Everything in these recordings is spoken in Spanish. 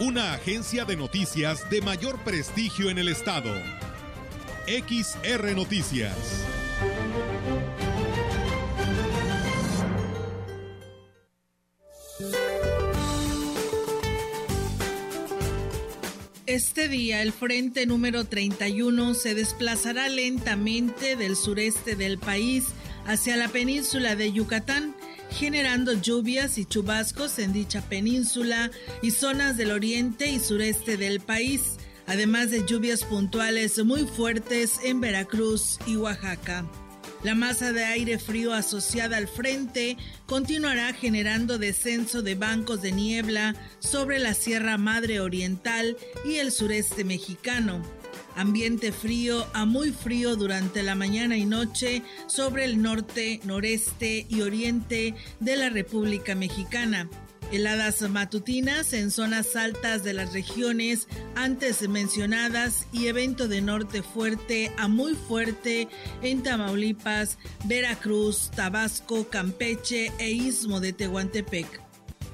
Una agencia de noticias de mayor prestigio en el estado. XR Noticias. Este día el frente número 31 se desplazará lentamente del sureste del país hacia la península de Yucatán, generando lluvias y chubascos en dicha península y zonas del oriente y sureste del país, además de lluvias puntuales muy fuertes en Veracruz y Oaxaca. La masa de aire frío asociada al frente continuará generando descenso de bancos de niebla sobre la Sierra Madre Oriental y el sureste mexicano. Ambiente frío a muy frío durante la mañana y noche sobre el norte, noreste y oriente de la República Mexicana heladas matutinas en zonas altas de las regiones antes mencionadas y evento de norte fuerte a muy fuerte en Tamaulipas, Veracruz, Tabasco, Campeche e Istmo de Tehuantepec.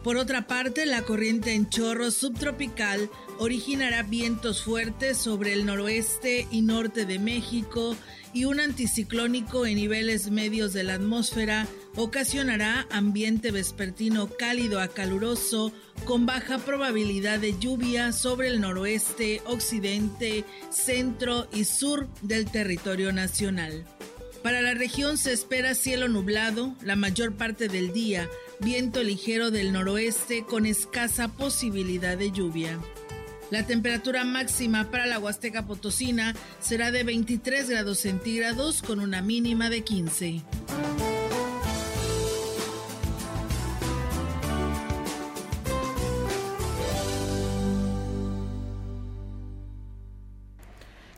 Por otra parte, la corriente en chorro subtropical originará vientos fuertes sobre el noroeste y norte de México y un anticiclónico en niveles medios de la atmósfera ocasionará ambiente vespertino cálido a caluroso con baja probabilidad de lluvia sobre el noroeste, occidente, centro y sur del territorio nacional. Para la región se espera cielo nublado la mayor parte del día, viento ligero del noroeste con escasa posibilidad de lluvia. La temperatura máxima para la Huasteca Potosina será de 23 grados centígrados con una mínima de 15.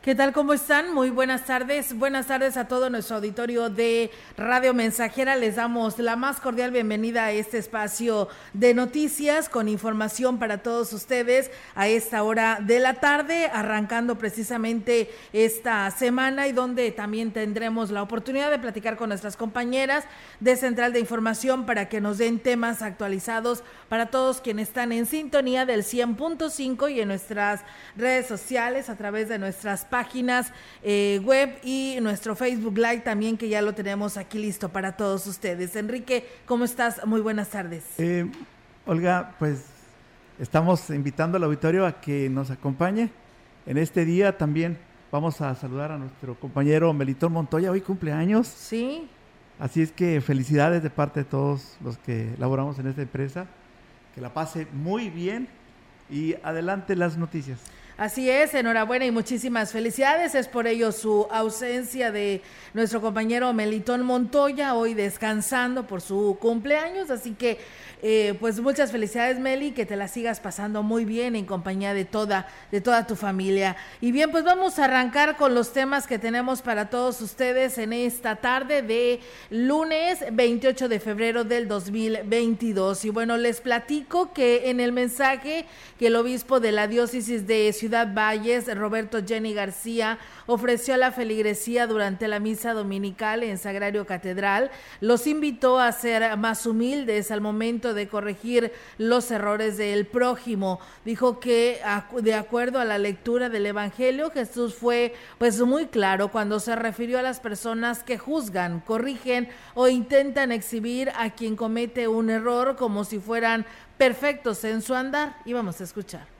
¿Qué tal? ¿Cómo están? Muy buenas tardes. Buenas tardes a todo nuestro auditorio de Radio Mensajera. Les damos la más cordial bienvenida a este espacio de noticias con información para todos ustedes a esta hora de la tarde, arrancando precisamente esta semana y donde también tendremos la oportunidad de platicar con nuestras compañeras de Central de Información para que nos den temas actualizados para todos quienes están en sintonía del 100.5 y en nuestras redes sociales a través de nuestras páginas páginas eh, web y nuestro Facebook Live también que ya lo tenemos aquí listo para todos ustedes. Enrique, ¿cómo estás? Muy buenas tardes. Eh, Olga, pues estamos invitando al auditorio a que nos acompañe en este día también. Vamos a saludar a nuestro compañero Melitón Montoya, hoy cumpleaños. Sí. Así es que felicidades de parte de todos los que laboramos en esta empresa. Que la pase muy bien y adelante las noticias. Así es, enhorabuena y muchísimas felicidades. Es por ello su ausencia de nuestro compañero Melitón Montoya, hoy descansando por su cumpleaños. Así que eh, pues muchas felicidades, Meli, que te la sigas pasando muy bien en compañía de toda, de toda tu familia. Y bien, pues vamos a arrancar con los temas que tenemos para todos ustedes en esta tarde de lunes 28 de febrero del 2022. Y bueno, les platico que en el mensaje que el obispo de la diócesis de Valles, Roberto Jenny García, ofreció a la feligresía durante la misa dominical en Sagrario Catedral, los invitó a ser más humildes al momento de corregir los errores del prójimo. Dijo que de acuerdo a la lectura del Evangelio, Jesús fue pues muy claro cuando se refirió a las personas que juzgan, corrigen o intentan exhibir a quien comete un error como si fueran perfectos en su andar. Y vamos a escuchar.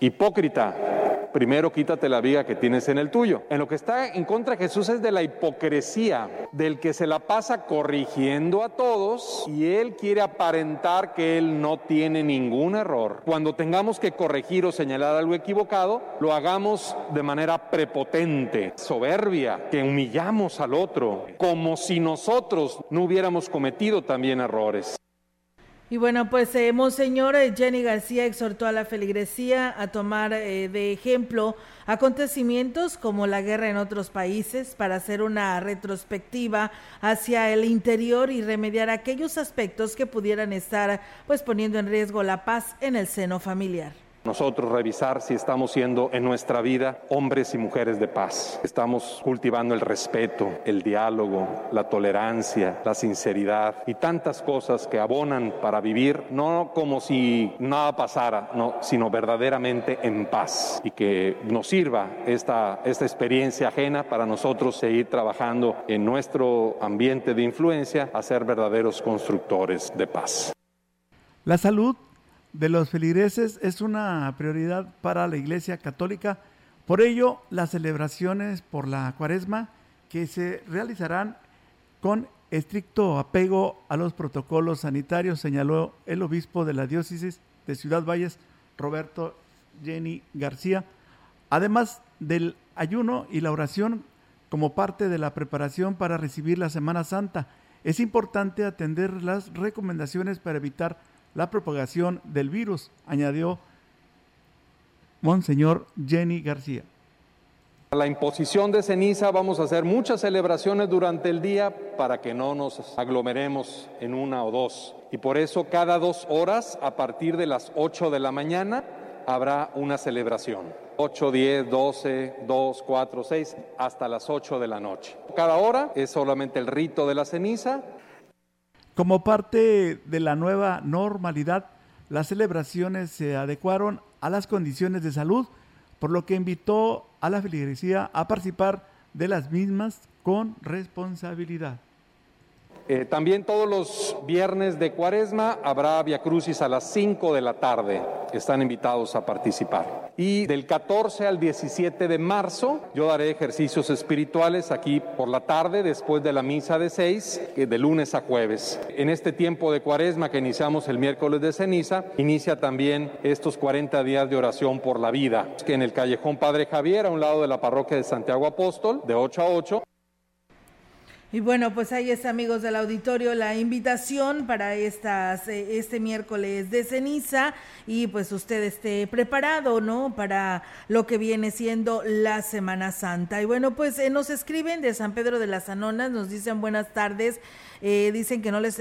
Hipócrita, primero quítate la viga que tienes en el tuyo. En lo que está en contra de Jesús es de la hipocresía, del que se la pasa corrigiendo a todos y él quiere aparentar que él no tiene ningún error. Cuando tengamos que corregir o señalar algo equivocado, lo hagamos de manera prepotente, soberbia, que humillamos al otro, como si nosotros no hubiéramos cometido también errores. Y bueno, pues eh, Monseñor eh, Jenny García exhortó a la feligresía a tomar eh, de ejemplo acontecimientos como la guerra en otros países para hacer una retrospectiva hacia el interior y remediar aquellos aspectos que pudieran estar pues poniendo en riesgo la paz en el seno familiar. Nosotros revisar si estamos siendo en nuestra vida hombres y mujeres de paz. Estamos cultivando el respeto, el diálogo, la tolerancia, la sinceridad y tantas cosas que abonan para vivir no como si nada pasara, no, sino verdaderamente en paz y que nos sirva esta, esta experiencia ajena para nosotros seguir trabajando en nuestro ambiente de influencia a ser verdaderos constructores de paz. La salud de los feligreses es una prioridad para la Iglesia Católica. Por ello, las celebraciones por la cuaresma que se realizarán con estricto apego a los protocolos sanitarios, señaló el obispo de la diócesis de Ciudad Valles, Roberto Jenny García, además del ayuno y la oración como parte de la preparación para recibir la Semana Santa. Es importante atender las recomendaciones para evitar la propagación del virus, añadió Monseñor Jenny García. La imposición de ceniza vamos a hacer muchas celebraciones durante el día para que no nos aglomeremos en una o dos. Y por eso cada dos horas, a partir de las 8 de la mañana, habrá una celebración. 8, 10, 12, 2, 4, 6, hasta las 8 de la noche. Cada hora es solamente el rito de la ceniza como parte de la nueva normalidad, las celebraciones se adecuaron a las condiciones de salud, por lo que invitó a la feligresía a participar de las mismas con responsabilidad. Eh, también todos los viernes de cuaresma habrá Via Crucis a las 5 de la tarde. Están invitados a participar. Y del 14 al 17 de marzo yo daré ejercicios espirituales aquí por la tarde después de la misa de 6, de lunes a jueves. En este tiempo de cuaresma que iniciamos el miércoles de ceniza, inicia también estos 40 días de oración por la vida, que en el callejón Padre Javier, a un lado de la parroquia de Santiago Apóstol, de 8 a 8. Y bueno, pues ahí está, amigos del auditorio, la invitación para estas, eh, este miércoles de ceniza y pues usted esté preparado, ¿no? Para lo que viene siendo la Semana Santa. Y bueno, pues eh, nos escriben de San Pedro de las Anonas, nos dicen buenas tardes. Eh, dicen que no les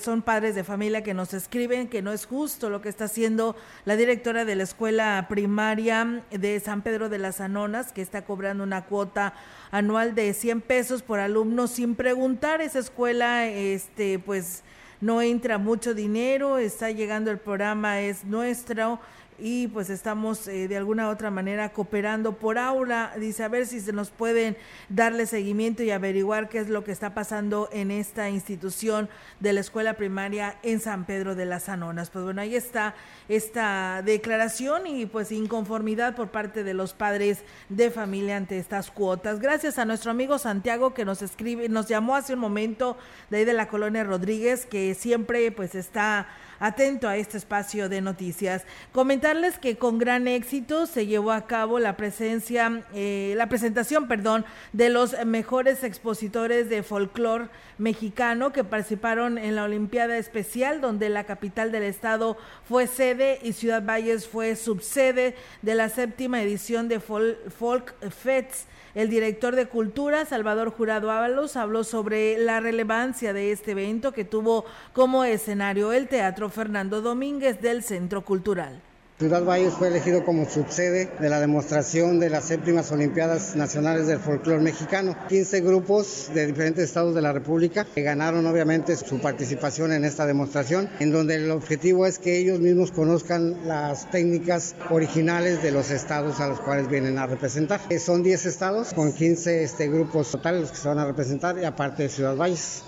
son padres de familia que nos escriben que no es justo lo que está haciendo la directora de la escuela primaria de San Pedro de las Anonas, que está cobrando una cuota anual de 100 pesos por alumno sin preguntar. Esa escuela, este, pues no entra mucho dinero, está llegando el programa, es nuestro y pues estamos eh, de alguna u otra manera cooperando por aula. Dice, a ver si se nos pueden darle seguimiento y averiguar qué es lo que está pasando en esta institución de la escuela primaria en San Pedro de las Anonas. Pues bueno, ahí está esta declaración y pues inconformidad por parte de los padres de familia ante estas cuotas. Gracias a nuestro amigo Santiago que nos escribe, nos llamó hace un momento de ahí de la colonia Rodríguez, que siempre pues está atento a este espacio de noticias. Comentarles que con gran éxito se llevó a cabo la presencia, eh, la presentación, perdón, de los mejores expositores de folclore mexicano que participaron en la Olimpiada Especial, donde la capital del estado fue sede y Ciudad Valles fue subsede de la séptima edición de Folk Fest el director de Cultura, Salvador Jurado Ábalos, habló sobre la relevancia de este evento que tuvo como escenario el Teatro Fernando Domínguez del Centro Cultural. Ciudad Valles fue elegido como subsede de la demostración de las séptimas Olimpiadas Nacionales del Folclor Mexicano. 15 grupos de diferentes estados de la República que ganaron obviamente su participación en esta demostración, en donde el objetivo es que ellos mismos conozcan las técnicas originales de los estados a los cuales vienen a representar. Eh, son 10 estados con 15 este, grupos totales los que se van a representar y aparte de Ciudad Valles.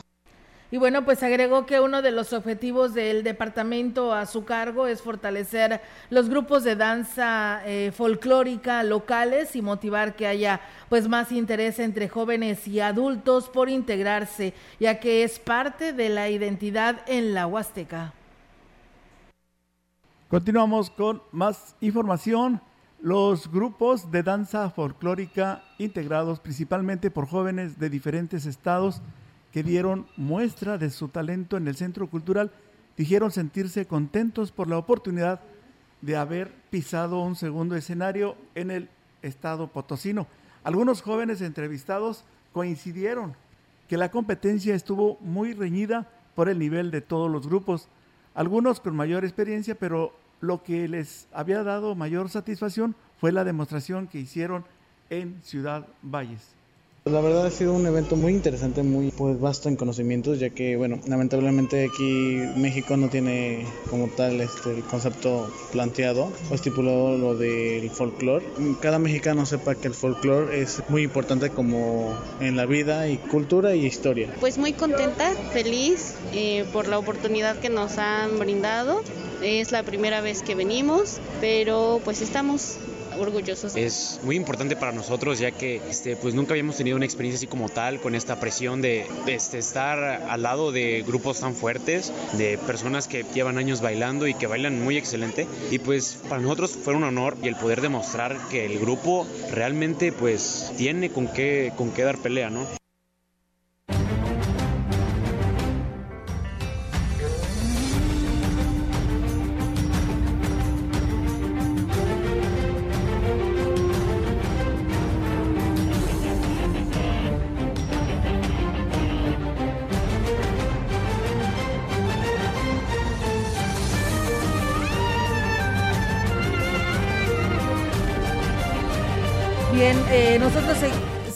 Y bueno, pues agregó que uno de los objetivos del departamento a su cargo es fortalecer los grupos de danza eh, folclórica locales y motivar que haya pues más interés entre jóvenes y adultos por integrarse, ya que es parte de la identidad en la Huasteca. Continuamos con más información. Los grupos de danza folclórica integrados principalmente por jóvenes de diferentes estados dieron muestra de su talento en el Centro Cultural dijeron sentirse contentos por la oportunidad de haber pisado un segundo escenario en el estado potosino. Algunos jóvenes entrevistados coincidieron que la competencia estuvo muy reñida por el nivel de todos los grupos, algunos con mayor experiencia, pero lo que les había dado mayor satisfacción fue la demostración que hicieron en Ciudad Valles. La verdad ha sido un evento muy interesante, muy pues vasto en conocimientos, ya que bueno, lamentablemente aquí México no tiene como tal este el concepto planteado o estipulado lo del folclore. Cada mexicano sepa que el folclore es muy importante como en la vida y cultura y historia. Pues muy contenta, feliz eh, por la oportunidad que nos han brindado. Es la primera vez que venimos, pero pues estamos orgullosos. Es muy importante para nosotros ya que este, pues nunca habíamos tenido una experiencia así como tal con esta presión de, este, estar al lado de grupos tan fuertes, de personas que llevan años bailando y que bailan muy excelente y pues para nosotros fue un honor y el poder demostrar que el grupo realmente pues tiene con qué, con qué dar pelea, ¿no?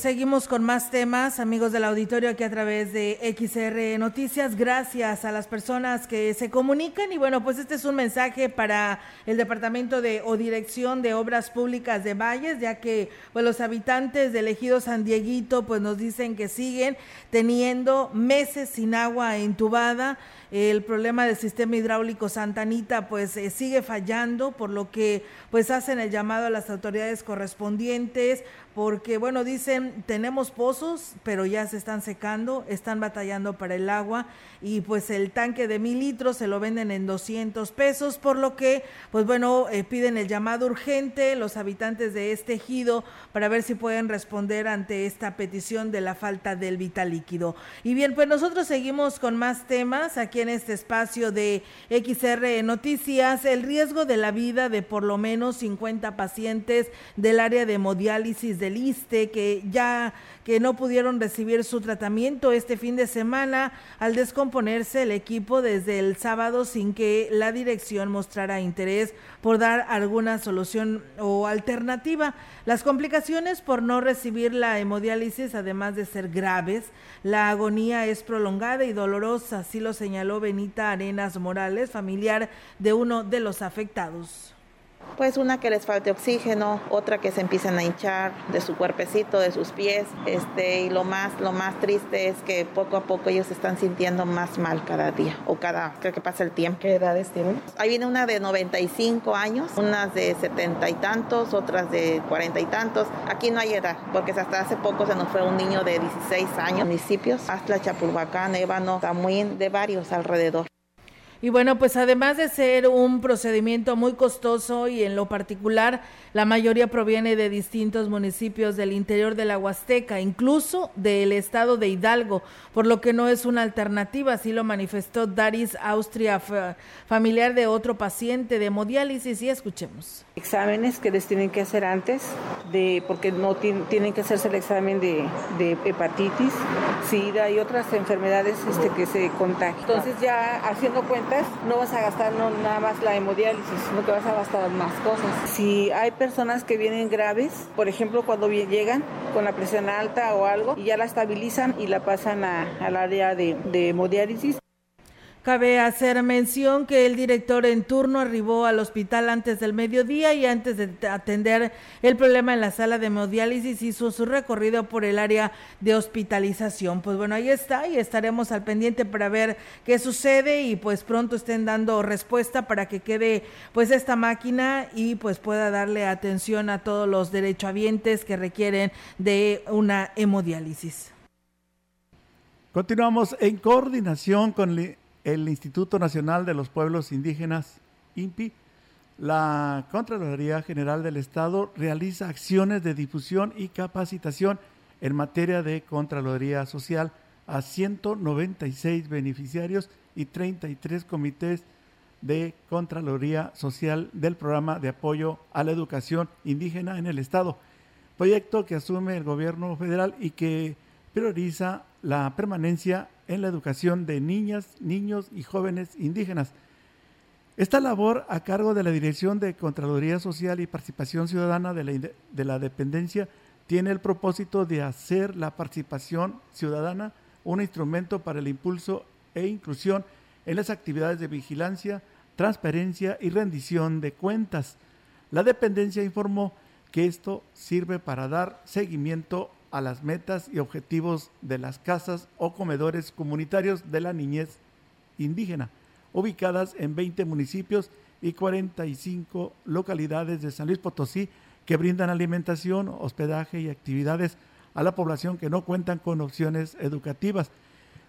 Seguimos con más temas, amigos del auditorio, aquí a través de XR Noticias. Gracias a las personas que se comunican. Y bueno, pues este es un mensaje para el Departamento de o Dirección de Obras Públicas de Valles, ya que pues, los habitantes del ejido San Dieguito pues nos dicen que siguen teniendo meses sin agua entubada. El problema del sistema hidráulico Santanita pues eh, sigue fallando, por lo que pues hacen el llamado a las autoridades correspondientes, porque bueno, dicen, tenemos pozos, pero ya se están secando, están batallando para el agua y pues el tanque de mil litros se lo venden en 200 pesos, por lo que pues bueno, eh, piden el llamado urgente los habitantes de este ejido para ver si pueden responder ante esta petición de la falta del vital líquido. Y bien, pues nosotros seguimos con más temas aquí en este espacio de XR Noticias, el riesgo de la vida de por lo menos 50 pacientes del área de hemodiálisis del ISTE que ya que no pudieron recibir su tratamiento este fin de semana al descomponerse el equipo desde el sábado sin que la dirección mostrara interés por dar alguna solución o alternativa. Las complicaciones por no recibir la hemodiálisis, además de ser graves, la agonía es prolongada y dolorosa, así lo señaló Benita Arenas Morales, familiar de uno de los afectados. Pues una que les falte oxígeno, otra que se empiezan a hinchar de su cuerpecito, de sus pies, este, y lo más, lo más triste es que poco a poco ellos se están sintiendo más mal cada día o cada, creo que pasa el tiempo. ¿Qué edades tienen? Ahí viene una de 95 años, unas de 70 y tantos, otras de 40 y tantos. Aquí no hay edad, porque hasta hace poco se nos fue un niño de 16 años, municipios, hasta Chapulhuacán, Ébano, Tamuín, de varios alrededor. Y bueno, pues además de ser un procedimiento muy costoso y en lo particular, la mayoría proviene de distintos municipios del interior de la Huasteca, incluso del estado de Hidalgo, por lo que no es una alternativa, así lo manifestó Daris Austria, fa- familiar de otro paciente de hemodiálisis, y escuchemos. Exámenes que les tienen que hacer antes, de, porque no tien- tienen que hacerse el examen de, de hepatitis, SIDA y otras enfermedades este, que se contagian. Entonces ya haciendo cuentas, no vas a gastar no, nada más la hemodiálisis, sino que vas a gastar más cosas. Si hay personas que vienen graves, por ejemplo, cuando llegan con la presión alta o algo, y ya la estabilizan y la pasan al área de, de hemodiálisis, Cabe hacer mención que el director en turno arribó al hospital antes del mediodía y antes de atender el problema en la sala de hemodiálisis hizo su recorrido por el área de hospitalización. Pues bueno, ahí está y estaremos al pendiente para ver qué sucede y pues pronto estén dando respuesta para que quede pues esta máquina y pues pueda darle atención a todos los derechohabientes que requieren de una hemodiálisis. Continuamos en coordinación con el Instituto Nacional de los Pueblos Indígenas, INPI. La Contraloría General del Estado realiza acciones de difusión y capacitación en materia de Contraloría Social a 196 beneficiarios y 33 comités de Contraloría Social del Programa de Apoyo a la Educación Indígena en el Estado, proyecto que asume el gobierno federal y que prioriza la permanencia en la educación de niñas, niños y jóvenes indígenas. Esta labor a cargo de la Dirección de Contraloría Social y Participación Ciudadana de la, de la Dependencia tiene el propósito de hacer la participación ciudadana un instrumento para el impulso e inclusión en las actividades de vigilancia, transparencia y rendición de cuentas. La dependencia informó que esto sirve para dar seguimiento a las metas y objetivos de las casas o comedores comunitarios de la niñez indígena, ubicadas en 20 municipios y 45 localidades de San Luis Potosí que brindan alimentación, hospedaje y actividades a la población que no cuentan con opciones educativas.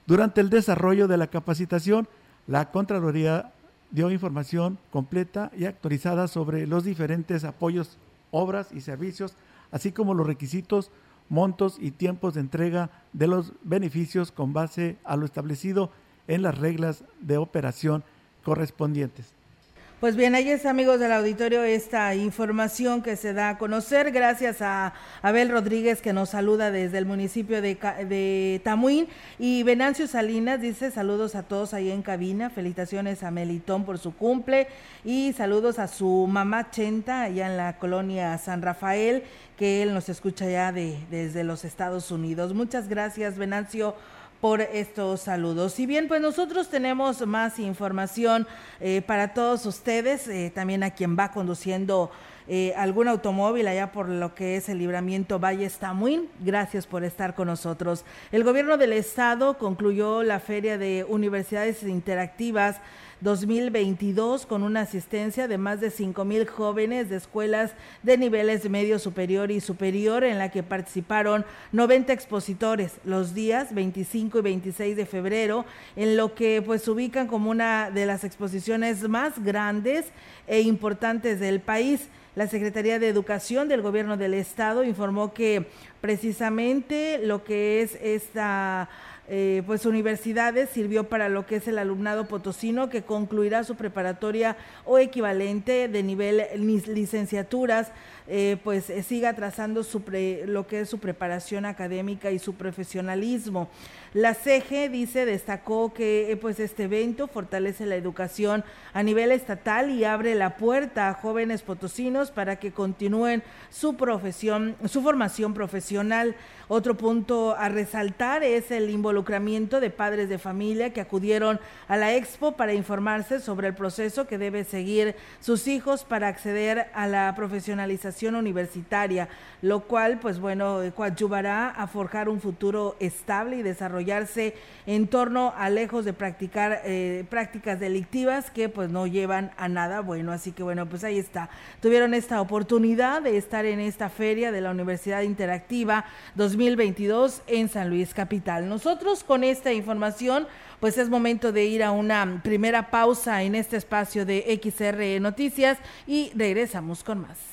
Durante el desarrollo de la capacitación, la Contraloría dio información completa y actualizada sobre los diferentes apoyos, obras y servicios, así como los requisitos, montos y tiempos de entrega de los beneficios con base a lo establecido en las reglas de operación correspondientes. Pues bien, ahí es amigos del auditorio esta información que se da a conocer. Gracias a Abel Rodríguez que nos saluda desde el municipio de, de Tamuín. Y Venancio Salinas dice saludos a todos ahí en cabina, felicitaciones a Melitón por su cumple y saludos a su mamá Chenta allá en la colonia San Rafael que él nos escucha ya de, desde los Estados Unidos. Muchas gracias Venancio por estos saludos. Si bien, pues nosotros tenemos más información eh, para todos ustedes, eh, también a quien va conduciendo eh, algún automóvil allá por lo que es el libramiento Valle Stamuín. Gracias por estar con nosotros. El gobierno del estado concluyó la feria de universidades interactivas 2022 con una asistencia de más de 5 mil jóvenes de escuelas de niveles medio superior y superior en la que participaron 90 expositores los días 25 y 26 de febrero en lo que pues ubican como una de las exposiciones más grandes e importantes del país. La Secretaría de Educación del Gobierno del Estado informó que precisamente lo que es esta eh, pues universidades sirvió para lo que es el alumnado potosino que concluirá su preparatoria o equivalente de nivel licenciaturas eh, pues eh, siga trazando su lo que es su preparación académica y su profesionalismo. La CEGE dice, destacó que eh, pues este evento fortalece la educación a nivel estatal y abre la puerta a jóvenes potosinos para que continúen su profesión, su formación profesional. Otro punto a resaltar es el involucramiento de padres de familia que acudieron a la expo para informarse sobre el proceso que debe seguir sus hijos para acceder a la profesionalización universitaria, lo cual, pues bueno, coadyuvará a forjar un futuro estable y desarrollarse en torno a lejos de practicar eh, prácticas delictivas que pues no llevan a nada bueno. Así que bueno, pues ahí está. Tuvieron esta oportunidad de estar en esta feria de la Universidad Interactiva 2022 en San Luis Capital. Nosotros con esta información pues es momento de ir a una primera pausa en este espacio de XR Noticias y regresamos con más.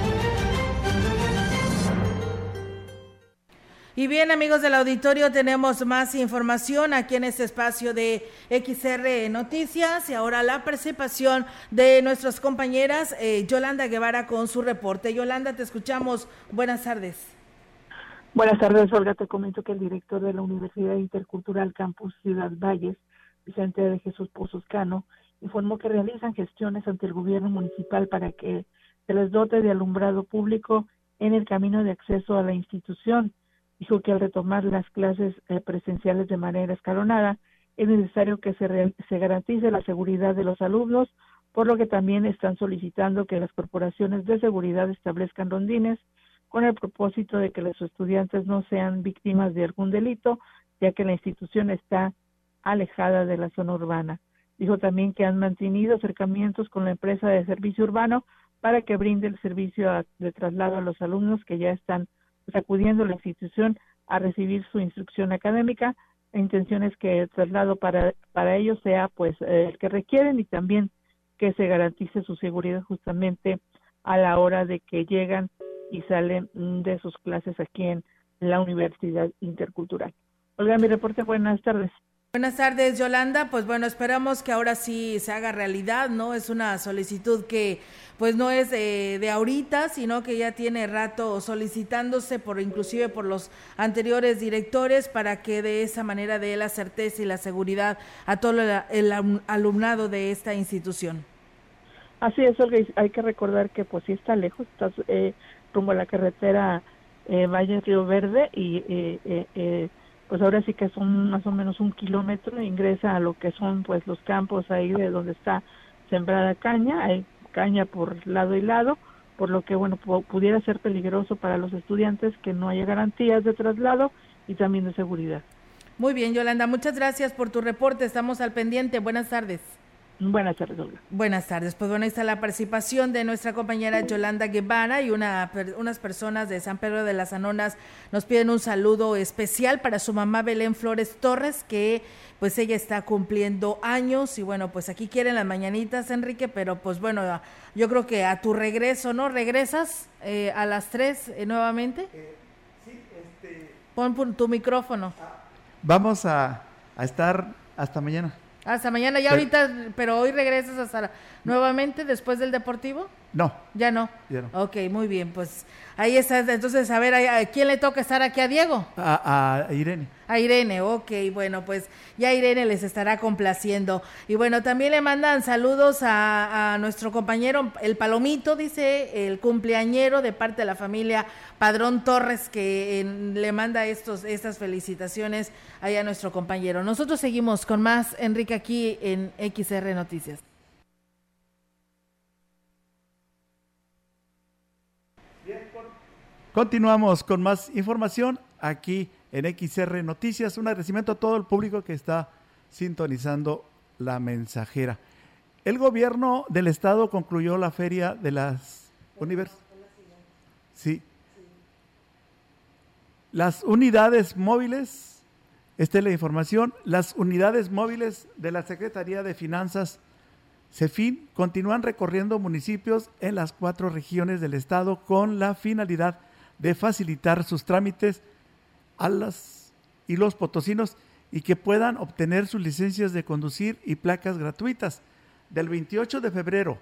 Y bien, amigos del auditorio, tenemos más información aquí en este espacio de XR Noticias y ahora la participación de nuestras compañeras eh, Yolanda Guevara con su reporte. Yolanda, te escuchamos. Buenas tardes. Buenas tardes, Olga. Te comento que el director de la Universidad Intercultural Campus Ciudad Valles, Vicente de Jesús Pozos Cano, informó que realizan gestiones ante el gobierno municipal para que se les dote de alumbrado público en el camino de acceso a la institución dijo que al retomar las clases eh, presenciales de manera escalonada es necesario que se, se garantice la seguridad de los alumnos, por lo que también están solicitando que las corporaciones de seguridad establezcan rondines con el propósito de que los estudiantes no sean víctimas de algún delito, ya que la institución está alejada de la zona urbana. Dijo también que han mantenido acercamientos con la empresa de servicio urbano para que brinde el servicio de traslado a los alumnos que ya están acudiendo a la institución a recibir su instrucción académica. La intención es que el traslado para, para ellos sea pues eh, el que requieren y también que se garantice su seguridad justamente a la hora de que llegan y salen de sus clases aquí en la Universidad Intercultural. Olga, mi reporte, buenas tardes. Buenas tardes, Yolanda. Pues bueno, esperamos que ahora sí se haga realidad, ¿no? Es una solicitud que pues no es de, ahorita, sino que ya tiene rato solicitándose por inclusive por los anteriores directores para que de esa manera dé la certeza y la seguridad a todo el, alumnado de esta institución. Así es, Olga, hay que recordar que pues sí está lejos, está eh, rumbo a la carretera eh, Valle Río Verde y eh, eh pues ahora sí que son más o menos un kilómetro, ingresa a lo que son pues los campos ahí de donde está sembrada caña, hay caña por lado y lado, por lo que bueno, pudiera ser peligroso para los estudiantes que no haya garantías de traslado y también de seguridad. Muy bien, Yolanda, muchas gracias por tu reporte, estamos al pendiente, buenas tardes. Buenas tardes, Olga. Buenas tardes. Pues bueno, ahí está la participación de nuestra compañera Yolanda Guevara y una, unas personas de San Pedro de las Anonas nos piden un saludo especial para su mamá Belén Flores Torres, que pues ella está cumpliendo años y bueno, pues aquí quieren las mañanitas, Enrique, pero pues bueno, yo creo que a tu regreso, ¿no? ¿Regresas eh, a las tres eh, nuevamente? Eh, sí, este... Pon tu micrófono. Vamos a, a estar hasta mañana. Hasta mañana, ya ahorita, pero hoy regresas hasta nuevamente después del deportivo. No. ¿Ya no? Ya no. Ok, muy bien, pues ahí está. Entonces, a ver, ¿a quién le toca estar aquí a Diego? A, Irene. A Irene, ok, bueno, pues ya Irene les estará complaciendo. Y bueno, también le mandan saludos a, nuestro compañero, el Palomito, dice, el cumpleañero de parte de la familia Padrón Torres, que le manda estos, estas felicitaciones ahí a nuestro compañero. Nosotros seguimos con más, Enrique, aquí en XR Noticias. Continuamos con más información aquí en XR Noticias. Un agradecimiento a todo el público que está sintonizando la mensajera. El gobierno del estado concluyó la feria de las universidades. Sí. Las unidades móviles, esta es la información, las unidades móviles de la Secretaría de Finanzas, CEFIN, continúan recorriendo municipios en las cuatro regiones del estado con la finalidad de facilitar sus trámites a las y los potosinos y que puedan obtener sus licencias de conducir y placas gratuitas. Del 28 de febrero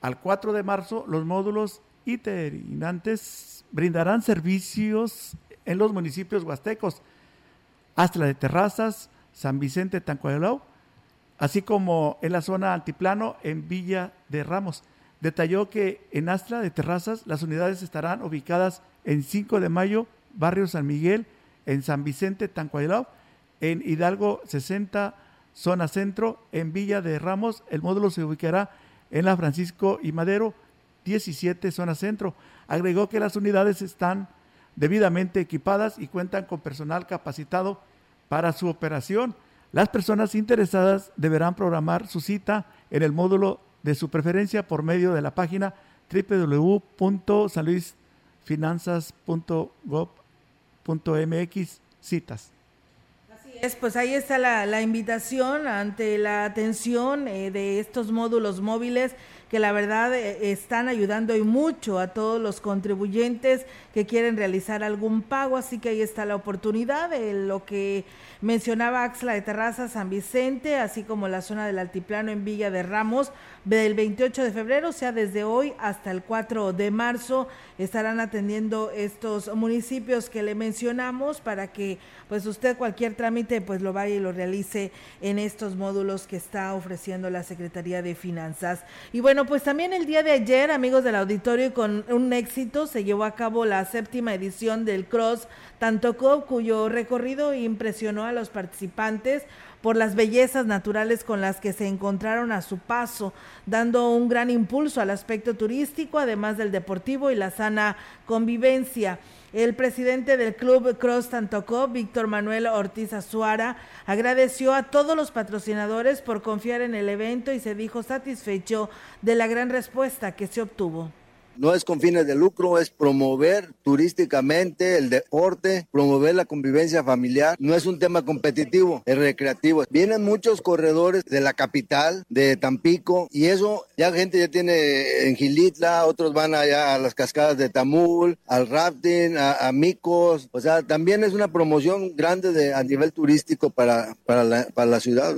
al 4 de marzo, los módulos itinerantes brindarán servicios en los municipios huastecos, Astla de Terrazas, San Vicente Tancuelao, así como en la zona altiplano en Villa de Ramos. Detalló que en Astra de Terrazas las unidades estarán ubicadas 5 de mayo, Barrio San Miguel, en San Vicente Tancuelao, en Hidalgo 60 zona centro, en Villa de Ramos el módulo se ubicará en la Francisco y Madero 17 zona centro. Agregó que las unidades están debidamente equipadas y cuentan con personal capacitado para su operación. Las personas interesadas deberán programar su cita en el módulo de su preferencia por medio de la página www.sanluisfinanzas.gov.mx citas. Pues ahí está la, invitación ante la atención eh, de estos módulos móviles que la verdad eh, están ayudando y mucho a todos los contribuyentes que quieren realizar algún pago, así que ahí está la oportunidad de lo que mencionaba Axla de Terraza, San Vicente, así como la zona del Altiplano en Villa de Ramos, del 28 de febrero, o sea, desde hoy hasta el 4 de marzo, estarán atendiendo estos municipios que le mencionamos para que pues usted cualquier trámite pues lo vaya y lo realice en estos módulos que está ofreciendo la Secretaría de Finanzas. Y bueno, pues también el día de ayer, amigos del auditorio, con un éxito se llevó a cabo la séptima edición del Cross Tantocop, cuyo recorrido impresionó a los participantes por las bellezas naturales con las que se encontraron a su paso, dando un gran impulso al aspecto turístico, además del deportivo y la sana convivencia. El presidente del club Cross Tantocó, Víctor Manuel Ortiz Azuara, agradeció a todos los patrocinadores por confiar en el evento y se dijo satisfecho de la gran respuesta que se obtuvo no es con fines de lucro, es promover turísticamente el deporte, promover la convivencia familiar. No es un tema competitivo, es recreativo. Vienen muchos corredores de la capital, de Tampico, y eso ya gente ya tiene en Gilitla, otros van allá a las cascadas de Tamul, al rafting, a, Micos. O sea, también es una promoción grande de, a nivel turístico para, para, la, para la ciudad.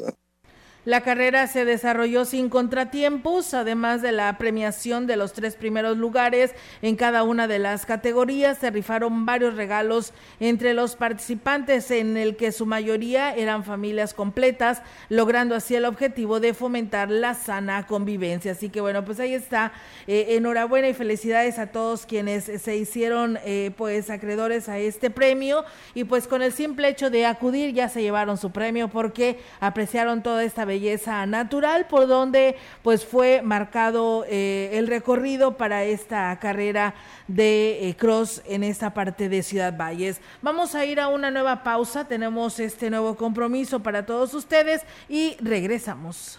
La carrera se desarrolló sin contratiempos, además de la premiación de los tres primeros lugares en cada una de las categorías. Se rifaron varios regalos entre los participantes, en el que su mayoría eran familias completas, logrando así el objetivo de fomentar la sana convivencia. Así que bueno, pues ahí está. Eh, enhorabuena y felicidades a todos quienes se hicieron eh, pues acreedores a este premio y pues con el simple hecho de acudir ya se llevaron su premio porque apreciaron toda esta belleza belleza natural, por donde pues fue marcado eh, el recorrido para esta carrera de eh, cross en esta parte de Ciudad Valles. Vamos a ir a una nueva pausa, tenemos este nuevo compromiso para todos ustedes y regresamos.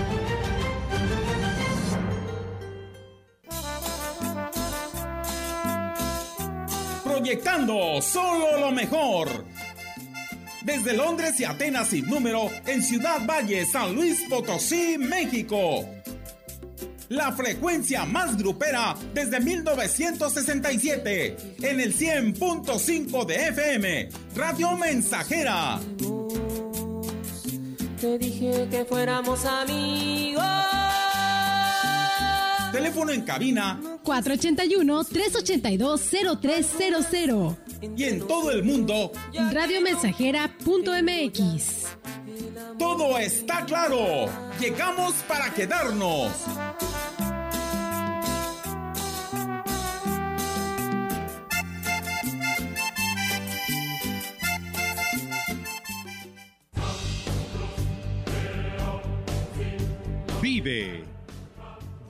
proyectando solo lo mejor. Desde Londres y Atenas sin número, en Ciudad Valle, San Luis Potosí, México. La frecuencia más grupera desde 1967, en el 100.5 de FM, Radio Mensajera. Te dije que fuéramos amigos. Teléfono en cabina 481-382-0300. Y en todo el mundo, radiomensajera.mx. Todo está claro. Llegamos para quedarnos. Vive.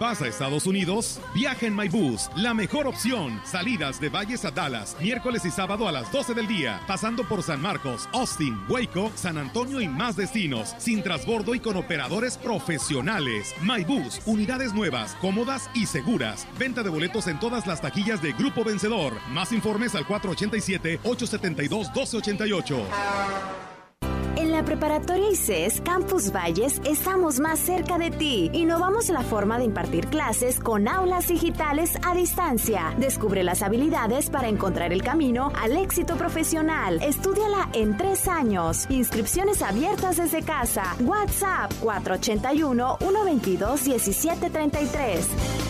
¿Vas a Estados Unidos? Viaja en MyBus, la mejor opción. Salidas de Valles a Dallas, miércoles y sábado a las 12 del día, pasando por San Marcos, Austin, Waco, San Antonio y más destinos, sin transbordo y con operadores profesionales. MyBus, unidades nuevas, cómodas y seguras. Venta de boletos en todas las taquillas de Grupo Vencedor. Más informes al 487-872-1288. Preparatoria ICES Campus Valles estamos más cerca de ti. Innovamos la forma de impartir clases con aulas digitales a distancia. Descubre las habilidades para encontrar el camino al éxito profesional. Estúdiala en tres años. Inscripciones abiertas desde casa. WhatsApp 481 122 1733.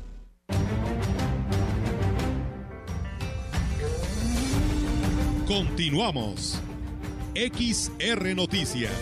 Continuamos. XR Noticias.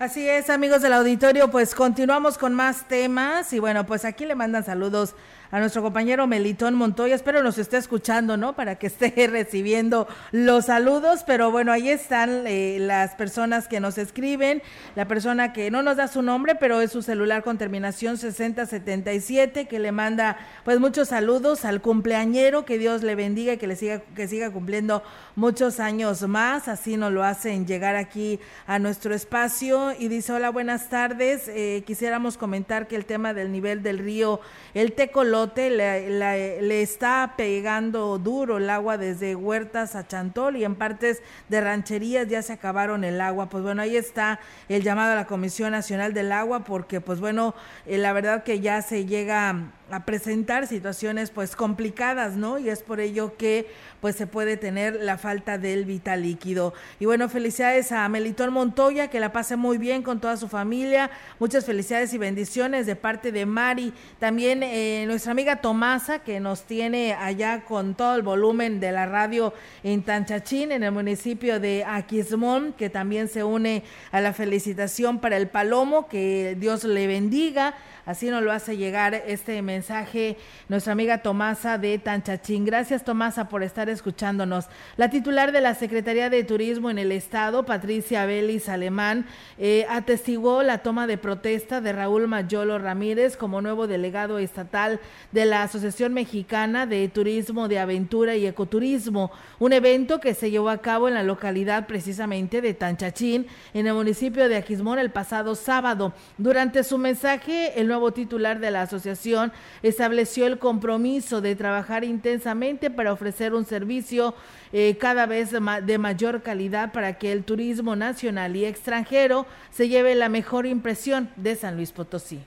Así es, amigos del auditorio, pues continuamos con más temas y bueno, pues aquí le mandan saludos a nuestro compañero Melitón Montoya. Espero nos esté escuchando, ¿no? Para que esté recibiendo los saludos. Pero bueno, ahí están eh, las personas que nos escriben. La persona que no nos da su nombre, pero es su celular con terminación 6077, que le manda pues muchos saludos al cumpleañero. Que Dios le bendiga y que le siga, que siga cumpliendo muchos años más. Así nos lo hacen llegar aquí a nuestro espacio. Y dice: Hola, buenas tardes. Eh, quisiéramos comentar que el tema del nivel del río, el Tecolo le, está pegando duro el agua desde Huertas a Chantol y en partes de rancherías ya se acabaron el agua. Pues bueno, ahí está el llamado a la Comisión Nacional del Agua porque pues bueno, eh, la verdad que ya se llega a presentar situaciones pues complicadas, ¿no? Y es por ello que pues se puede tener la falta del vital líquido. Y bueno, felicidades a Melitón Montoya, que la pase muy bien con toda su familia. Muchas felicidades y bendiciones de parte de Mari. También eh, nuestra amiga Tomasa, que nos tiene allá con todo el volumen de la radio en Tanchachín, en el municipio de Aquismón, que también se une a la felicitación para el Palomo, que Dios le bendiga. Así nos lo hace llegar este mensaje nuestra amiga Tomasa de Tanchachín. Gracias Tomasa por estar escuchándonos. La titular de la Secretaría de Turismo en el Estado, Patricia Belis Alemán, eh, atestiguó la toma de protesta de Raúl Mayolo Ramírez como nuevo delegado estatal de la Asociación Mexicana de Turismo de Aventura y Ecoturismo, un evento que se llevó a cabo en la localidad precisamente de Tanchachín, en el municipio de Aquismón el pasado sábado. Durante su mensaje, el nuevo titular de la asociación estableció el compromiso de trabajar intensamente para ofrecer un servicio eh, cada vez de mayor calidad para que el turismo nacional y extranjero se lleve la mejor impresión de San Luis Potosí.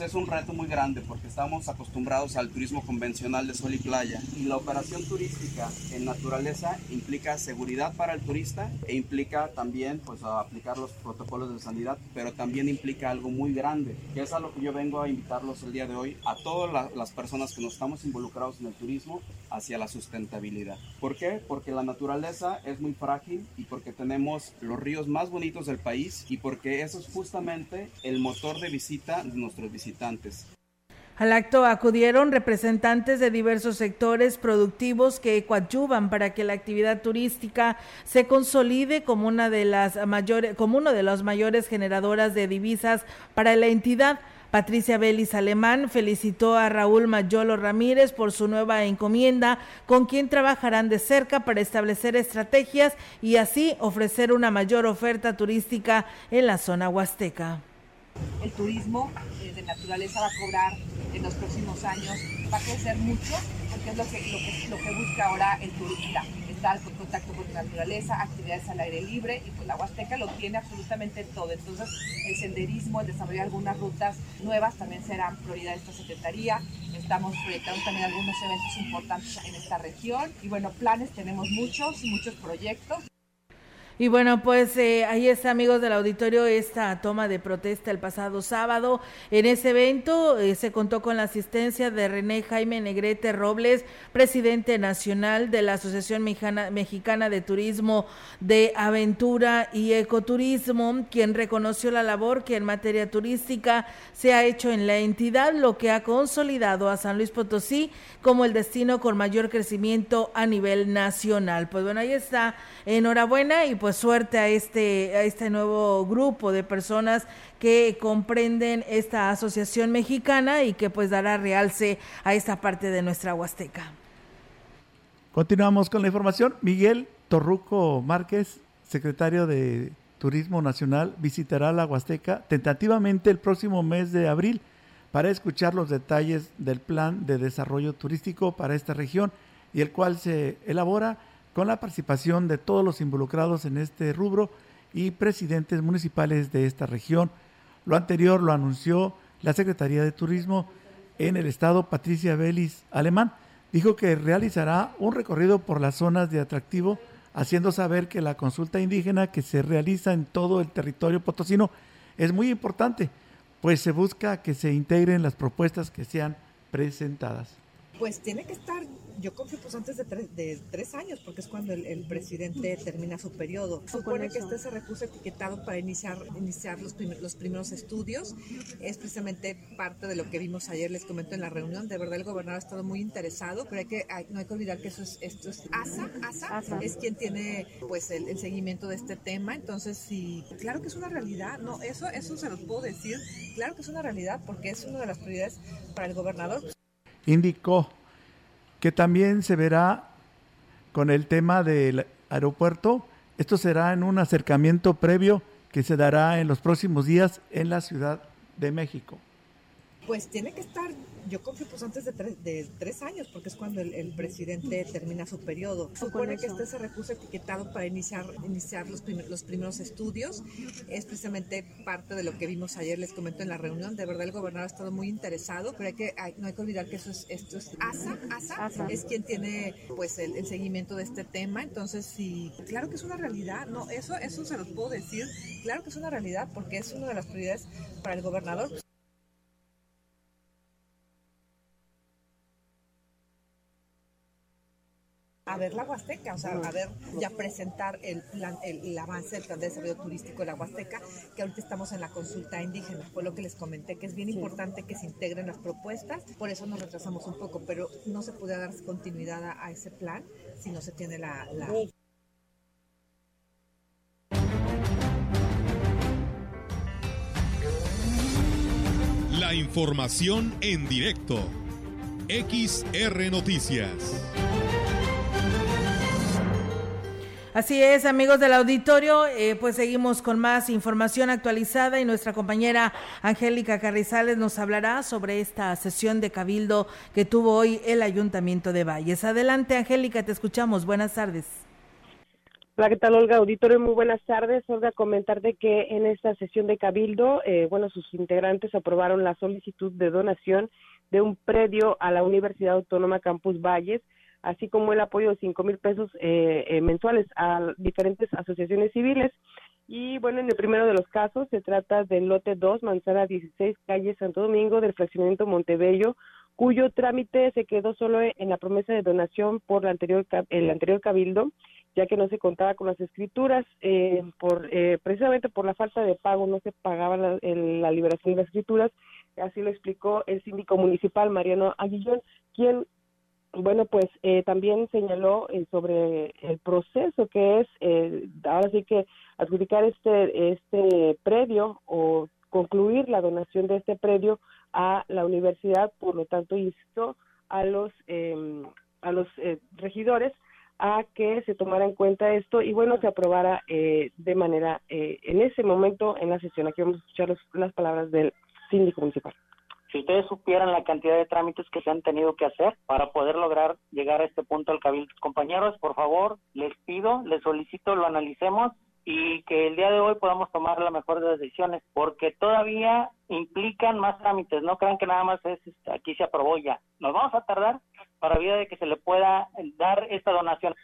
Es un reto muy grande porque estamos acostumbrados al turismo convencional de sol y playa y la operación turística en naturaleza implica seguridad para el turista e implica también pues aplicar los protocolos de sanidad, pero también implica algo muy grande, que es a lo que yo vengo a invitarlos el día de hoy a todas las personas que nos estamos involucrados en el turismo hacia la sustentabilidad. ¿Por qué? Porque la naturaleza es muy frágil y porque tenemos los ríos más bonitos del país y porque eso es justamente el motor de visita de nuestros visitantes al acto acudieron representantes de diversos sectores productivos que coadyuvan para que la actividad turística se consolide como una de las mayores, como uno de las mayores generadoras de divisas para la entidad. Patricia Belis Alemán felicitó a Raúl Mayolo Ramírez por su nueva encomienda, con quien trabajarán de cerca para establecer estrategias y así ofrecer una mayor oferta turística en la zona huasteca el turismo eh, de naturaleza va a cobrar en los próximos años, va a crecer mucho, porque es lo que, lo que, lo que busca ahora el turista, estar en contacto con la naturaleza, actividades al aire libre, y pues la Huasteca lo tiene absolutamente todo. Entonces, el senderismo, el desarrollar algunas rutas nuevas también serán prioridad de esta Secretaría. Estamos proyectando también algunos eventos importantes en esta región. Y bueno, planes tenemos muchos, muchos proyectos. Y bueno, pues eh, ahí está, amigos del auditorio, esta toma de protesta el pasado sábado. En ese evento eh, se contó con la asistencia de René Jaime Negrete Robles, presidente nacional de la Asociación Mexicana de Turismo de Aventura y Ecoturismo, quien reconoció la labor que en materia turística se ha hecho en la entidad, lo que ha consolidado a San Luis Potosí como el destino con mayor crecimiento a nivel nacional. Pues bueno, ahí está. Enhorabuena y pues suerte a este, a este nuevo grupo de personas que comprenden esta asociación mexicana y que pues dará realce a esta parte de nuestra Huasteca. Continuamos con la información. Miguel Torruco Márquez, secretario de Turismo Nacional, visitará la Huasteca tentativamente el próximo mes de abril para escuchar los detalles del plan de desarrollo turístico para esta región y el cual se elabora con la participación de todos los involucrados en este rubro y presidentes municipales de esta región. Lo anterior lo anunció la Secretaría de Turismo en el estado Patricia Belis Alemán. Dijo que realizará un recorrido por las zonas de atractivo, haciendo saber que la consulta indígena que se realiza en todo el territorio potosino es muy importante, pues se busca que se integren las propuestas que sean presentadas. Pues tiene que estar yo confío pues antes de, de tres años, porque es cuando el, presidente termina su periodo. Supone que este ese recurso etiquetado para iniciar, iniciar los, los primeros estudios. Es precisamente parte de lo que vimos ayer, les comento en la reunión. De verdad el gobernador ha estado muy interesado, pero hay que, no hay que olvidar que eso es, esto es ASA, ASA, es quien tiene pues el, el, seguimiento de este tema. Entonces, sí, claro que es una realidad, no, eso, eso se los puedo decir, claro que es una realidad, porque es una de las prioridades para el gobernador. Indicó que también se verá con el tema del aeropuerto. Esto será en un acercamiento previo que se dará en los próximos días en la Ciudad de México. Pues tiene que estar Yo confío pues antes de, de tres años, porque es cuando el, presidente termina su periodo. Supone que este ese recurso etiquetado para iniciar, iniciar los, los primeros estudios es precisamente parte de lo que vimos ayer, les comento en la reunión. De verdad, el gobernador ha estado muy interesado, pero hay que, no hay que olvidar que eso es, esto es ASA, ASA, es quien tiene pues el, el, seguimiento de este tema. Entonces, sí, claro que es una realidad, no, eso, eso se los puedo decir, claro que es una realidad, porque es una de las prioridades para el gobernador. A ver la Huasteca, o sea, a ver ya presentar el plan, el, avance del plan de desarrollo turístico de la Huasteca, que ahorita estamos en la consulta indígena, fue lo que les comenté, que es bien importante que se integren las propuestas, por eso nos retrasamos un poco, pero no se puede dar continuidad a, ese plan si no se tiene la... la... La información en directo. XR Noticias. Así es, amigos del auditorio, eh, pues seguimos con más información actualizada y nuestra compañera Angélica Carrizales nos hablará sobre esta sesión de cabildo que tuvo hoy el Ayuntamiento de Valles. Adelante, Angélica, te escuchamos. Buenas tardes. Hola, ¿qué tal, Olga? Auditorio, muy buenas tardes. Olga, comentarte que en esta sesión de Cabildo, eh, bueno, sus integrantes aprobaron la solicitud de donación de un predio a la Universidad Autónoma Campus Valles así como el apoyo de cinco mil pesos eh, eh, mensuales a diferentes asociaciones civiles. Y bueno, en el primero de los casos se trata del lote 2, manzana 16, calle Santo Domingo, del fraccionamiento Montebello, cuyo trámite se quedó solo en la promesa de donación por la anterior, el anterior cabildo, ya que no se contaba con las escrituras, eh, por precisamente por la falta de pago no se pagaba la, la liberación de las escrituras, así lo explicó el síndico municipal Mariano Aguillón, quien bueno, pues eh, también señaló eh, sobre el proceso que es, eh, ahora sí que adjudicar este, este predio o concluir la donación de este predio a la universidad, por lo tanto instó a los, em, a los regidores a que se tomara en cuenta esto y bueno, se aprobara de manera, en ese momento en la sesión. Aquí vamos a escuchar las palabras del síndico municipal. Si ustedes supieran la cantidad de trámites que se han tenido que hacer para poder lograr llegar a este punto al cabildo, compañeros, por favor, les pido, les solicito, lo analicemos y que el día de hoy podamos tomar la mejor de las decisiones, porque todavía implican más trámites, no crean que nada más es este, aquí se aprobó ya. Nos vamos a tardar para vida de que se le pueda dar esta donación.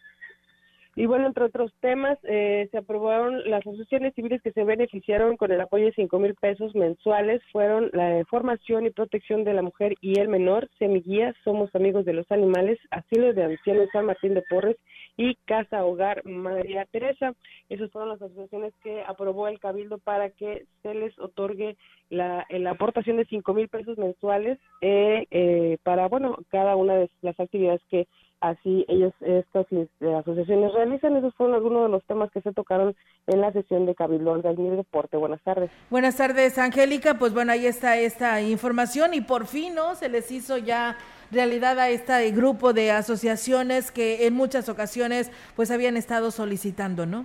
Y bueno, entre otros temas, eh, se aprobaron las asociaciones civiles que se beneficiaron con el apoyo de cinco mil pesos mensuales. Fueron la formación y protección de la mujer y el menor, Semiguías, Somos Amigos de los Animales, Asilo de Ancianos San Martín de Porres y Casa Hogar María Teresa. Esas fueron las asociaciones que aprobó el Cabildo para que se les otorgue la, la aportación de cinco mil pesos mensuales eh, eh, para, bueno, cada una de las actividades que así ellos, estas este, asociaciones realizan. Esos fueron algunos de los temas que se tocaron en la sesión de Cabildo del Deporte. Buenas tardes. Buenas tardes, Angélica. Pues bueno, ahí está esta información y por fin, ¿no? Se les hizo ya realidad a este grupo de asociaciones que en muchas ocasiones pues habían estado solicitando, ¿no?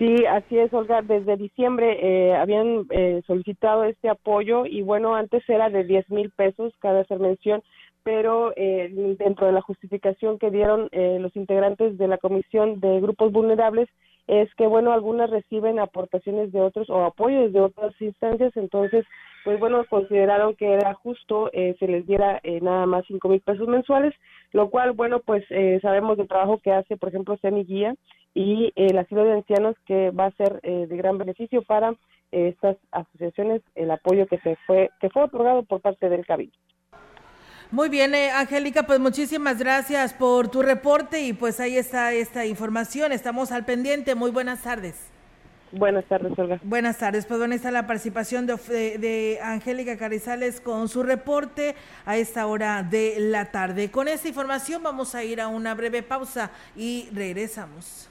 Sí, así es, Olga. Desde diciembre eh, habían eh, solicitado este apoyo y bueno, antes era de 10 mil pesos, cada hacer mención, pero eh, dentro de la justificación que dieron eh, los integrantes de la Comisión de Grupos Vulnerables es que, bueno, algunas reciben aportaciones de otros o apoyos de otras instancias, entonces, pues bueno, consideraron que era justo eh, se les diera nada más cinco mil pesos mensuales, lo cual, bueno, pues sabemos del trabajo que hace, por ejemplo, Semi Guía y el asilo de ancianos que va a ser de gran beneficio para estas asociaciones, el apoyo que se fue, que fue otorgado por parte del Cabildo. Muy bien, eh, Angélica, pues muchísimas gracias por tu reporte y pues ahí está esta información. Estamos al pendiente. Muy buenas tardes. Buenas tardes, Olga. Buenas tardes. Pues bueno, está la participación de, de Angélica Carizales con su reporte a esta hora de la tarde. Con esta información vamos a ir a una breve pausa y regresamos.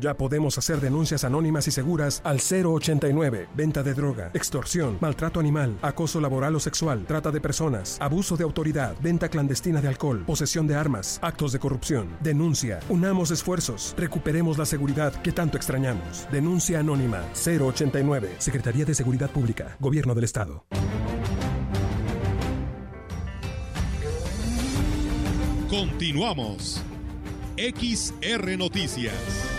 Ya podemos hacer denuncias anónimas y seguras al 089, venta de droga, extorsión, maltrato animal, acoso laboral o sexual, trata de personas, abuso de autoridad, venta clandestina de alcohol, posesión de armas, actos de corrupción. Denuncia, unamos esfuerzos, recuperemos la seguridad que tanto extrañamos. Denuncia anónima 089, Secretaría de Seguridad Pública, Gobierno del Estado. Continuamos. XR Noticias.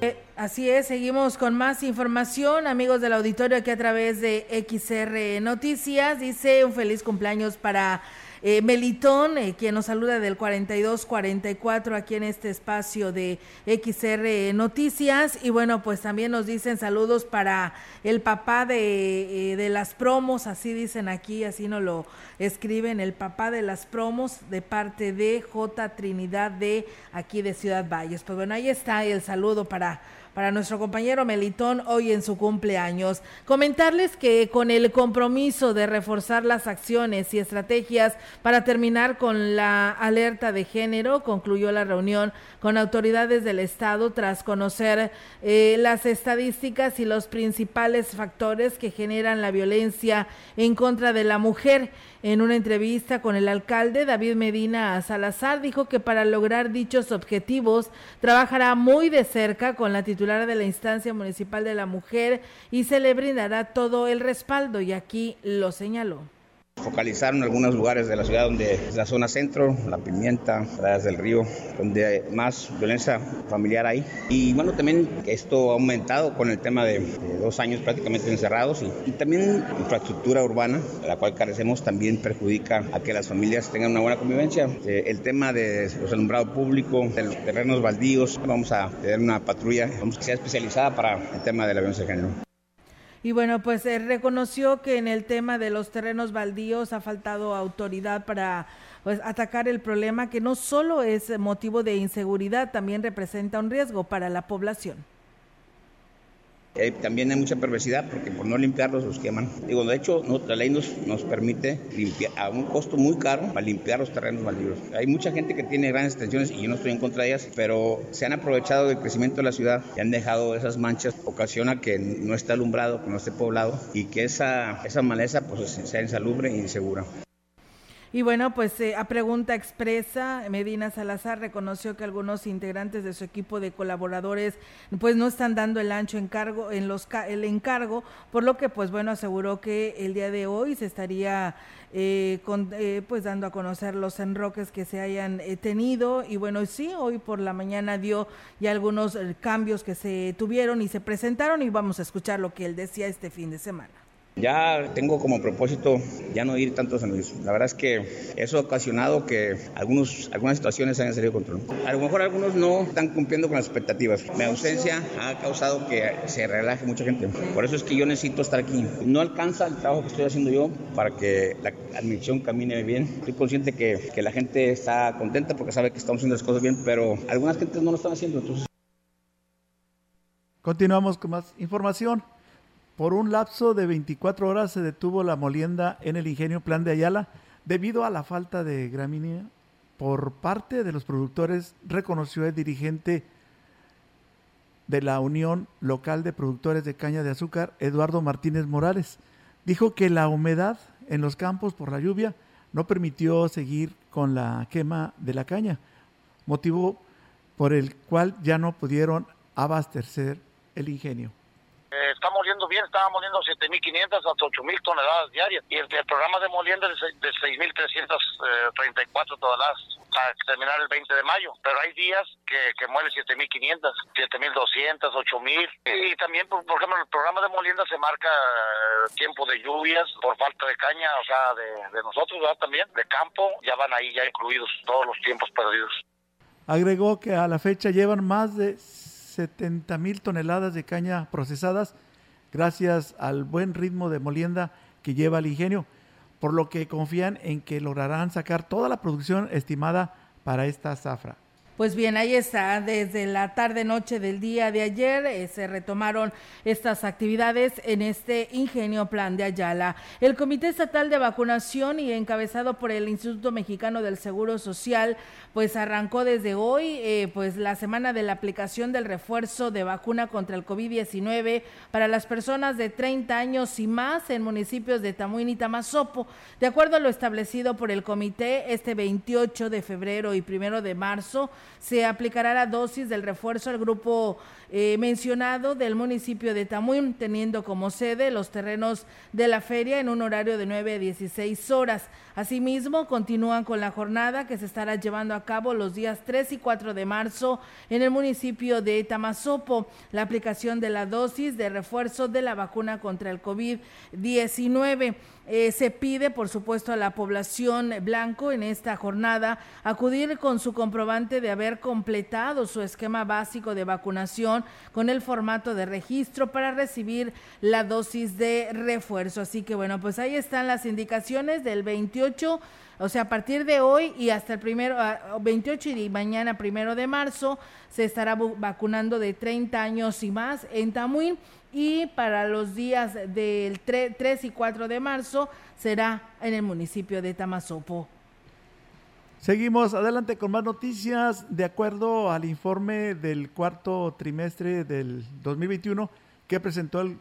Eh, Así es, seguimos con más información, amigos del auditorio, aquí a través de XR Noticias. Dice un feliz cumpleaños para eh, Melitón, eh, quien nos saluda del 4244 aquí en este espacio de XR Noticias. Y bueno, pues también nos dicen saludos para el papá de, eh, de las promos, así dicen aquí, así nos lo escriben, el papá de las promos de parte de J. Trinidad de aquí de Ciudad Valles. Pues bueno, ahí está el saludo para para nuestro compañero Melitón hoy en su cumpleaños. Comentarles que con el compromiso de reforzar las acciones y estrategias para terminar con la alerta de género, concluyó la reunión con autoridades del Estado tras conocer eh, las estadísticas y los principales factores que generan la violencia en contra de la mujer. En una entrevista con el alcalde David Medina Salazar dijo que para lograr dichos objetivos trabajará muy de cerca con la titular de la instancia municipal de la mujer y se le brindará todo el respaldo y aquí lo señaló focalizaron algunos lugares de la ciudad donde es la zona centro, la pimienta, playas del río, donde más violencia familiar hay. Y bueno, también esto ha aumentado con el tema de, de dos años prácticamente encerrados y, y, también infraestructura urbana, de la cual carecemos, también perjudica a que las familias tengan una buena convivencia. Eh, el tema de los alumbrados públicos, de los terrenos baldíos, vamos a tener una patrulla, vamos que sea especializada para el tema de la violencia de género. Y bueno, pues eh, reconoció que en el tema de los terrenos baldíos ha faltado autoridad para pues atacar el problema que no solo es motivo de inseguridad, también representa un riesgo para la población. Eh, también hay mucha perversidad porque por no limpiarlos los queman. Digo, de hecho, no, la ley nos, nos permite limpiar a un costo muy caro para limpiar los terrenos baldíos. Hay mucha gente que tiene grandes extensiones y yo no estoy en contra de ellas, pero se han aprovechado del crecimiento de la ciudad y han dejado esas manchas, ocasiona que no esté alumbrado, que no esté poblado y que esa, esa maleza pues sea insalubre e insegura. Y bueno, pues eh, a pregunta expresa, Medina Salazar reconoció que algunos integrantes de su equipo de colaboradores pues no están dando el ancho encargo en los el encargo, por lo que pues bueno aseguró que el día de hoy se estaría eh, con, eh, pues dando a conocer los enroques que se hayan eh, tenido y bueno sí hoy por la mañana dio ya algunos eh, cambios que se tuvieron y se presentaron y vamos a escuchar lo que él decía este fin de semana. Ya tengo como propósito ya no ir tanto a San Luis. La verdad es que eso ha ocasionado que algunos, algunas situaciones hayan salido de control. A lo mejor algunos no están cumpliendo con las expectativas. Mi ausencia ha causado que se relaje mucha gente. Por eso es que yo necesito estar aquí. No alcanza el trabajo que estoy haciendo yo para que la admisión camine bien. Estoy consciente que, la gente está contenta porque sabe que estamos haciendo las cosas bien, pero algunas gentes no lo están haciendo. Continuamos con más información. Por un lapso de 24 horas se detuvo la molienda en el ingenio Plan de Ayala debido a la falta de gramínea por parte de los productores, reconoció el dirigente de la Unión Local de Productores de Caña de Azúcar, Eduardo Martínez Morales. Dijo que la humedad en los campos por la lluvia no permitió seguir con la quema de la caña, motivo por el cual ya no pudieron abastecer el ingenio. Eh, está moliendo bien, estaba moliendo 7.500 hasta 8.000 toneladas diarias. Y el, programa de molienda es de 6.334 toneladas para terminar el 20 de mayo. Pero hay días que, que muele 7.500, 7.200, 8.000. Y, también, por, ejemplo, el programa de molienda se marca eh, tiempo de lluvias por falta de caña, o sea, de, de nosotros también, de campo, ya van ahí ya incluidos todos los tiempos perdidos. Agregó que a la fecha llevan más de 70 mil toneladas de caña procesadas gracias al buen ritmo de molienda que lleva el ingenio, por lo que confían en que lograrán sacar toda la producción estimada para esta zafra. Pues bien, ahí está, desde la tarde-noche del día de ayer eh, se retomaron estas actividades en este ingenio plan de Ayala. El Comité Estatal de Vacunación y encabezado por el Instituto Mexicano del Seguro Social, pues arrancó desde hoy, eh, pues la semana de la aplicación del refuerzo de vacuna contra el COVID-19 para las personas de 30 años y más en municipios de Tamuín y Tamazopo. De acuerdo a lo establecido por el comité, este 28 de febrero y primero de marzo, se aplicará la dosis del refuerzo al grupo eh, mencionado del municipio de Tamuín, teniendo como sede los terrenos de la feria en un horario de 9 a 16 horas. Asimismo, continúan con la jornada que se estará llevando a cabo los días 3 y 4 de marzo en el municipio de Tamazopo, la aplicación de la dosis de refuerzo de la vacuna contra el COVID-19. Eh, se pide, por supuesto, a la población blanco en esta jornada acudir con su comprobante de haber completado su esquema básico de vacunación con el formato de registro para recibir la dosis de refuerzo. Así que bueno, pues ahí están las indicaciones del 28 o sea, a partir de hoy y hasta el primero, 28 y mañana primero de marzo, se estará vacunando de 30 años y más en Tamuín y para los días del 3, y 4 de marzo será en el municipio de Tamazopo. Seguimos adelante con más noticias. De acuerdo al informe del cuarto trimestre del 2021 que presentó el,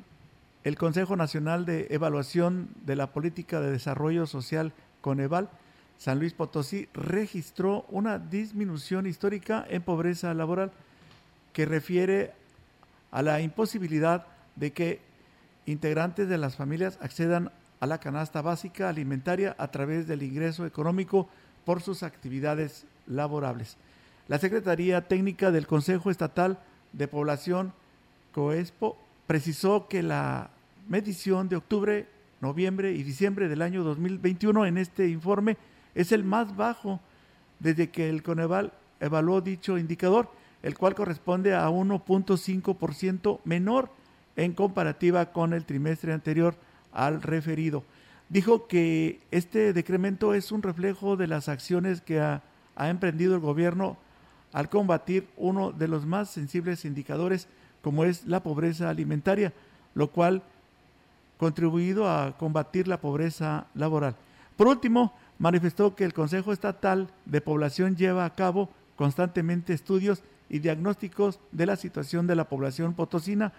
el Consejo Nacional de Evaluación de la Política de Desarrollo Social, Coneval, San Luis Potosí registró una disminución histórica en pobreza laboral que refiere a la imposibilidad de que integrantes de las familias accedan a la canasta básica alimentaria a través del ingreso económico por sus actividades laborables. La Secretaría Técnica del Consejo Estatal de Población, COESPO, precisó que la medición de octubre, noviembre y diciembre del año 2021 en este informe es el más bajo desde que el Coneval evaluó dicho indicador, el cual corresponde a 1.5% menor en comparativa con el trimestre anterior al referido. Dijo que este decremento es un reflejo de las acciones que ha, emprendido el gobierno al combatir uno de los más sensibles indicadores como es la pobreza alimentaria, lo cual contribuido a combatir la pobreza laboral. Por último, manifestó que el Consejo Estatal de Población lleva a cabo constantemente estudios y diagnósticos de la situación de la población potosina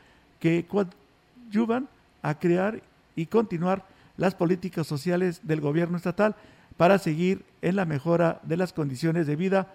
que coadyuvan a crear y continuar las políticas sociales del gobierno estatal para seguir en la mejora de las condiciones de vida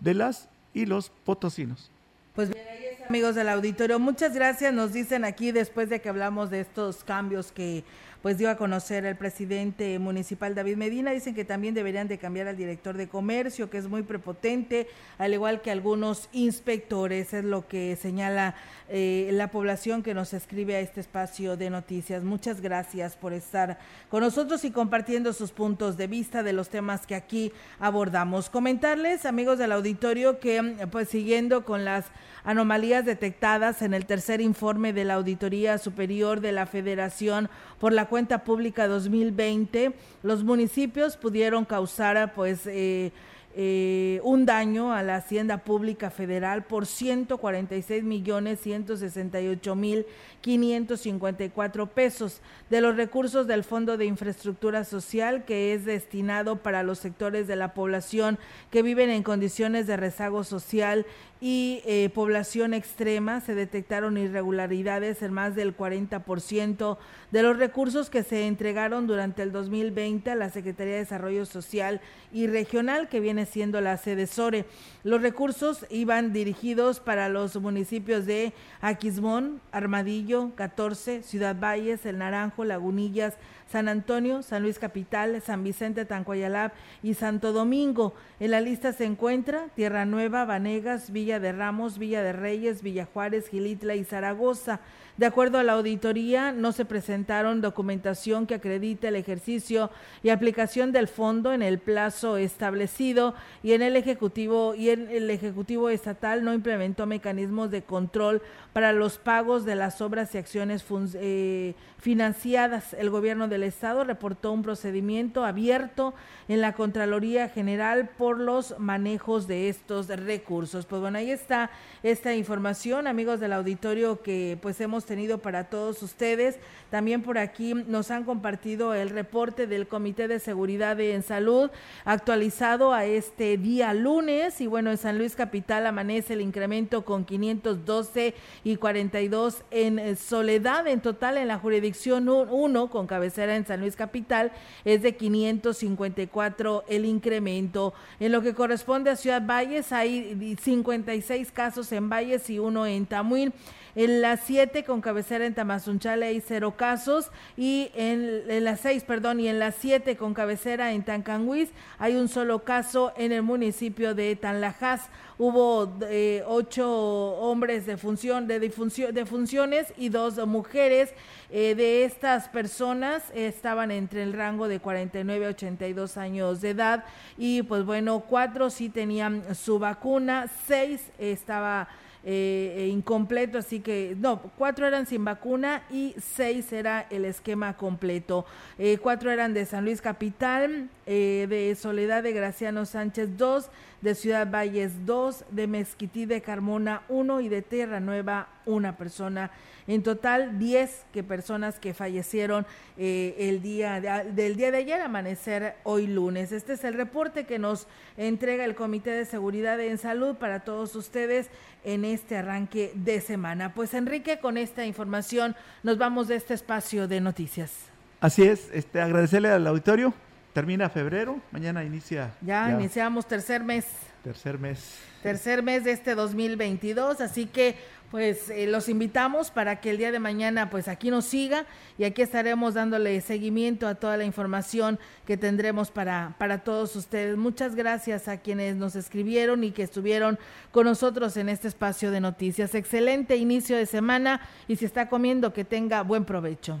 de las y los potosinos. Pues bien, ahí amigos del auditorio. Muchas gracias. Nos dicen aquí, después de que hablamos de estos cambios que pues dio a conocer el presidente municipal David Medina. Dicen que también deberían de cambiar al director de comercio, que es muy prepotente, al igual que algunos inspectores, es lo que señala eh, la población que nos escribe a este espacio de noticias. Muchas gracias por estar con nosotros y compartiendo sus puntos de vista de los temas que aquí abordamos. Comentarles, amigos del auditorio, que pues siguiendo con las anomalías detectadas en el tercer informe de la Auditoría Superior de la Federación por la cuenta pública 2020, los municipios pudieron causar pues eh, eh, un daño a la Hacienda Pública Federal por 146 millones 168 mil 554 pesos de los recursos del Fondo de Infraestructura Social que es destinado para los sectores de la población que viven en condiciones de rezago social y eh, población extrema. Se detectaron irregularidades en más del 40% de los recursos que se entregaron durante el 2020 a la Secretaría de Desarrollo Social y Regional, que viene siendo la sede SORE. Los recursos iban dirigidos para los municipios de Aquismón, Armadillo, 14, Ciudad Valles, El Naranjo, Lagunillas, San Antonio, San Luis Capital, San Vicente Tancuayalab y Santo Domingo. En la lista se encuentra Tierra Nueva, Vanegas, Villa de Ramos, Villa de Reyes, Villa Juárez, Gilitla y Zaragoza. De acuerdo a la auditoría, no se presentaron documentación que acredite el ejercicio y aplicación del fondo en el plazo establecido y en el ejecutivo y en el ejecutivo estatal no implementó mecanismos de control para los pagos de las obras y acciones eh, financiadas. El gobierno del estado reportó un procedimiento abierto en la Contraloría General por los manejos de estos recursos. Pues bueno, ahí está esta información, amigos del auditorio que pues hemos tenido para todos ustedes. También por aquí nos han compartido el reporte del Comité de Seguridad en Salud actualizado a este día lunes y bueno, en San Luis Capital amanece el incremento con 512 y 42 en Soledad. En total en la jurisdicción 1 con cabecera en San Luis Capital es de 554 el incremento. En lo que corresponde a Ciudad Valles hay 56 casos en Valles y uno en Tamuín. En las siete con cabecera en Tamazunchale hay cero casos y en, las seis, perdón, y en las siete con cabecera en Tancanguis hay un solo caso en el municipio de Tanlajas. Hubo eh, ocho hombres de función, de, de funciones y dos mujeres. Eh, de estas personas estaban entre el rango de 49 a 82 años de edad y pues bueno, cuatro sí tenían su vacuna, seis estaba eh, eh, incompleto, así que no, cuatro eran sin vacuna y seis era el esquema completo. Eh, cuatro eran de San Luis Capital, de Soledad de Graciano Sánchez dos, de Ciudad Valles dos, de Mezquití de Carmona uno y de Tierra Nueva una persona. En total, 10 que personas que fallecieron eh, el día del día de ayer, amanecer hoy lunes. Este es el reporte que nos entrega el Comité de Seguridad en Salud para todos ustedes en este arranque de semana. Pues Enrique, con esta información nos vamos de este espacio de noticias. Así es, este, agradecerle al auditorio. Termina febrero, mañana inicia. ya. iniciamos tercer mes. Tercer mes. Tercer mes de este 2022, así que pues eh, los invitamos para que el día de mañana pues aquí nos siga y aquí estaremos dándole seguimiento a toda la información que tendremos para, para todos ustedes. Muchas gracias a quienes nos escribieron y que estuvieron con nosotros en este espacio de noticias. Excelente inicio de semana y si está comiendo que tenga buen provecho.